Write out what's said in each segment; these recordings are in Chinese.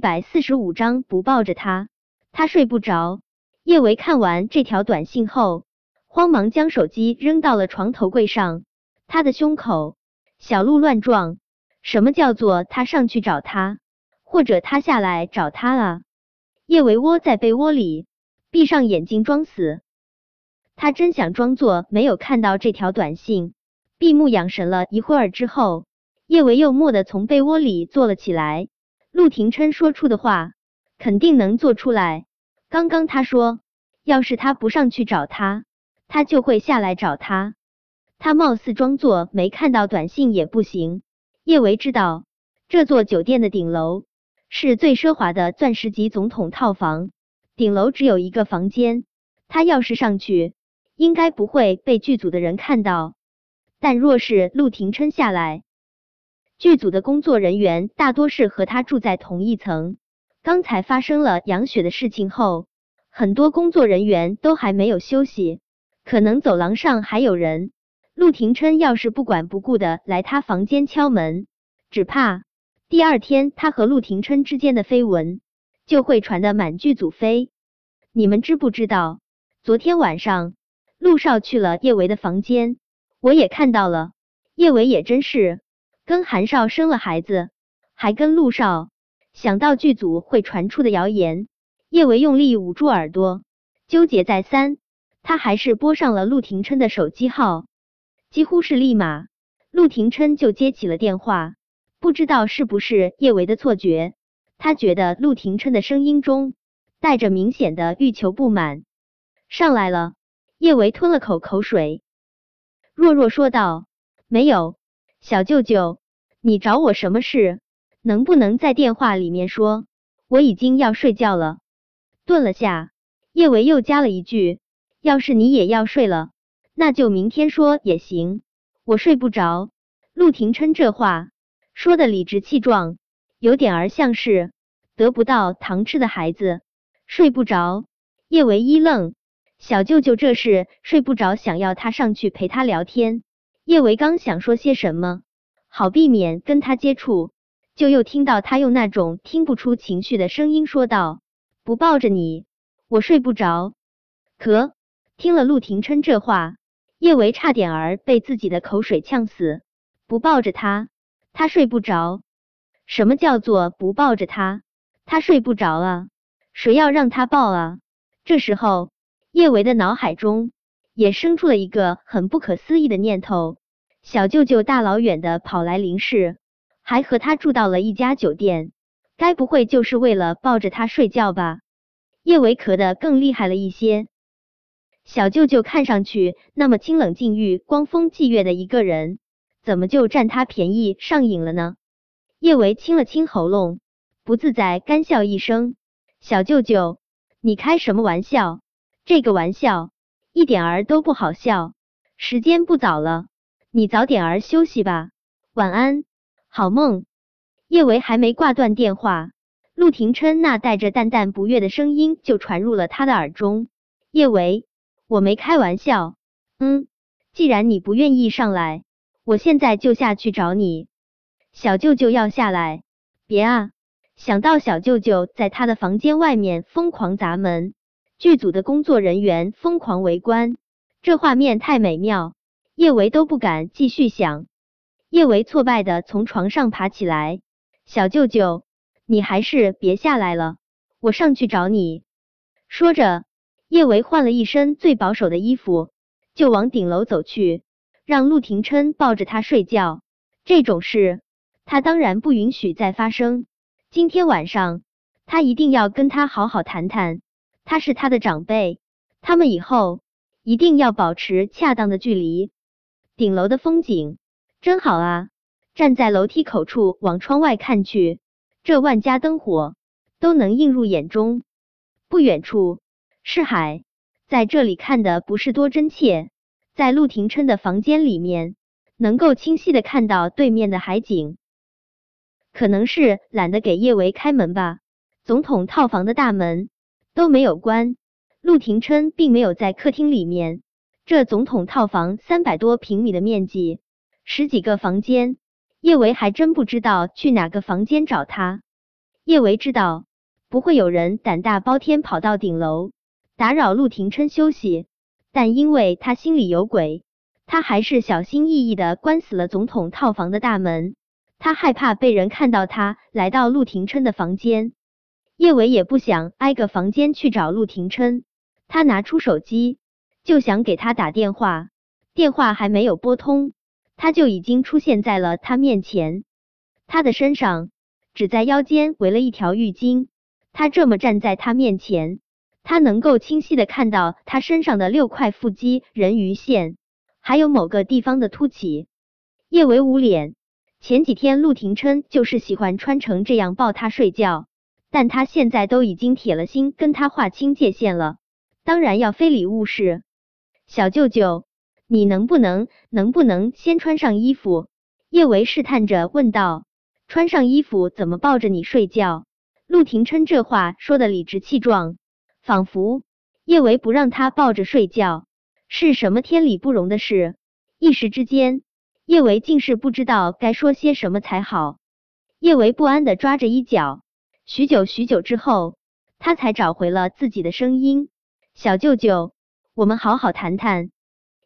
百四十五章不抱着他，他睡不着。叶维看完这条短信后，慌忙将手机扔到了床头柜上。他的胸口小鹿乱撞。什么叫做他上去找他，或者他下来找他啊？叶维窝在被窝里，闭上眼睛装死。他真想装作没有看到这条短信，闭目养神了一会儿之后，叶维又蓦地从被窝里坐了起来。陆廷琛说出的话，肯定能做出来。刚刚他说，要是他不上去找他，他就会下来找他。他貌似装作没看到短信也不行。叶维知道，这座酒店的顶楼是最奢华的钻石级总统套房，顶楼只有一个房间。他要是上去，应该不会被剧组的人看到。但若是陆廷琛下来，剧组的工作人员大多是和他住在同一层。刚才发生了杨雪的事情后，很多工作人员都还没有休息，可能走廊上还有人。陆廷琛要是不管不顾的来他房间敲门，只怕第二天他和陆廷琛之间的绯闻就会传得满剧组飞。你们知不知道，昨天晚上陆少去了叶维的房间，我也看到了。叶维也真是。跟韩少生了孩子，还跟陆少。想到剧组会传出的谣言，叶维用力捂住耳朵，纠结再三，他还是拨上了陆廷琛的手机号。几乎是立马，陆廷琛就接起了电话。不知道是不是叶维的错觉，他觉得陆廷琛的声音中带着明显的欲求不满。上来了，叶维吞了口口水，弱弱说道：“没有，小舅舅。”你找我什么事？能不能在电话里面说？我已经要睡觉了。顿了下，叶维又加了一句：“要是你也要睡了，那就明天说也行。我睡不着。”陆廷琛这话说的理直气壮，有点儿像是得不到糖吃的孩子，睡不着。叶维一愣，小舅舅这是睡不着，想要他上去陪他聊天。叶维刚想说些什么。好避免跟他接触，就又听到他用那种听不出情绪的声音说道：“不抱着你，我睡不着。”可听了陆廷琛这话，叶维差点儿被自己的口水呛死。不抱着他，他睡不着。什么叫做不抱着他？他睡不着啊？谁要让他抱啊？这时候，叶维的脑海中也生出了一个很不可思议的念头。小舅舅大老远的跑来林氏，还和他住到了一家酒店，该不会就是为了抱着他睡觉吧？叶维咳得更厉害了一些。小舅舅看上去那么清冷禁欲、光风霁月的一个人，怎么就占他便宜上瘾了呢？叶维清了清喉咙，不自在干笑一声：“小舅舅，你开什么玩笑？这个玩笑一点儿都不好笑。时间不早了。”你早点儿休息吧，晚安，好梦。叶维还没挂断电话，陆廷琛那带着淡淡不悦的声音就传入了他的耳中。叶维，我没开玩笑。嗯，既然你不愿意上来，我现在就下去找你。小舅舅要下来，别啊！想到小舅舅在他的房间外面疯狂砸门，剧组的工作人员疯狂围观，这画面太美妙。叶维都不敢继续想，叶维挫败的从床上爬起来，小舅舅，你还是别下来了，我上去找你。说着，叶维换了一身最保守的衣服，就往顶楼走去，让陆廷琛抱着他睡觉。这种事，他当然不允许再发生。今天晚上，他一定要跟他好好谈谈。他是他的长辈，他们以后一定要保持恰当的距离。顶楼的风景真好啊！站在楼梯口处往窗外看去，这万家灯火都能映入眼中。不远处是海，在这里看的不是多真切。在陆廷琛的房间里面，能够清晰的看到对面的海景。可能是懒得给叶维开门吧，总统套房的大门都没有关。陆廷琛并没有在客厅里面。这总统套房三百多平米的面积，十几个房间，叶维还真不知道去哪个房间找他。叶维知道不会有人胆大包天跑到顶楼打扰陆廷琛休息，但因为他心里有鬼，他还是小心翼翼的关死了总统套房的大门。他害怕被人看到他来到陆廷琛的房间。叶维也不想挨个房间去找陆廷琛，他拿出手机就想给他打电话，电话还没有拨通，他就已经出现在了他面前。他的身上只在腰间围了一条浴巾，他这么站在他面前，他能够清晰的看到他身上的六块腹肌、人鱼线，还有某个地方的凸起。叶维捂脸，前几天陆廷琛就是喜欢穿成这样抱他睡觉。但他现在都已经铁了心跟他划清界限了，当然要非礼勿视。小舅舅，你能不能能不能先穿上衣服？叶维试探着问道。穿上衣服怎么抱着你睡觉？陆廷琛这话说的理直气壮，仿佛叶维不让他抱着睡觉是什么天理不容的事。一时之间，叶维竟是不知道该说些什么才好。叶维不安的抓着衣角。许久许久之后，他才找回了自己的声音：“小舅舅，我们好好谈谈。”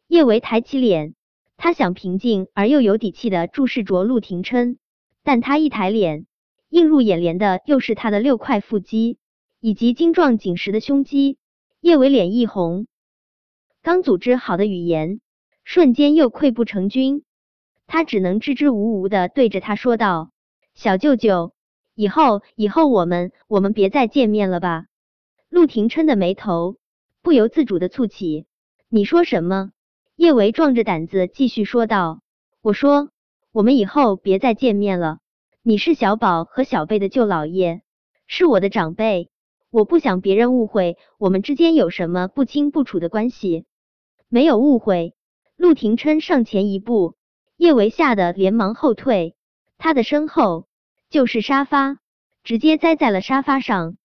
叶维抬起脸，他想平静而又有底气的注视着陆廷琛，但他一抬脸，映入眼帘的又是他的六块腹肌以及精壮紧实的胸肌。叶维脸一红，刚组织好的语言瞬间又溃不成军，他只能支支吾吾的对着他说道：“小舅舅。”以后，以后我们，我们别再见面了吧？陆廷琛的眉头不由自主的蹙起。你说什么？叶维壮着胆子继续说道。我说，我们以后别再见面了。你是小宝和小贝的舅姥爷，是我的长辈，我不想别人误会我们之间有什么不清不楚的关系。没有误会。陆廷琛上前一步，叶维吓得连忙后退，他的身后。就是沙发，直接栽在了沙发上。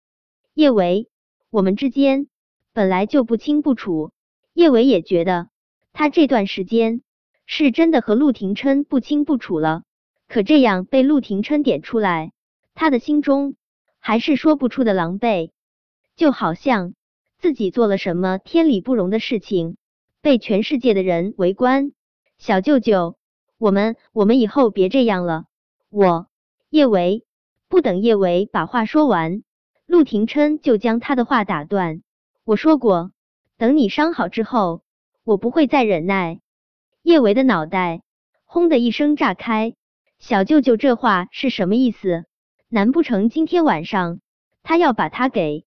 叶维，我们之间本来就不清不楚。叶维也觉得他这段时间是真的和陆廷琛不清不楚了。可这样被陆廷琛点出来，他的心中还是说不出的狼狈，就好像自己做了什么天理不容的事情，被全世界的人围观。小舅舅，我们我们以后别这样了，我。叶维不等叶维把话说完，陆廷琛就将他的话打断。我说过，等你伤好之后，我不会再忍耐。叶维的脑袋轰的一声炸开，小舅舅这话是什么意思？难不成今天晚上他要把他给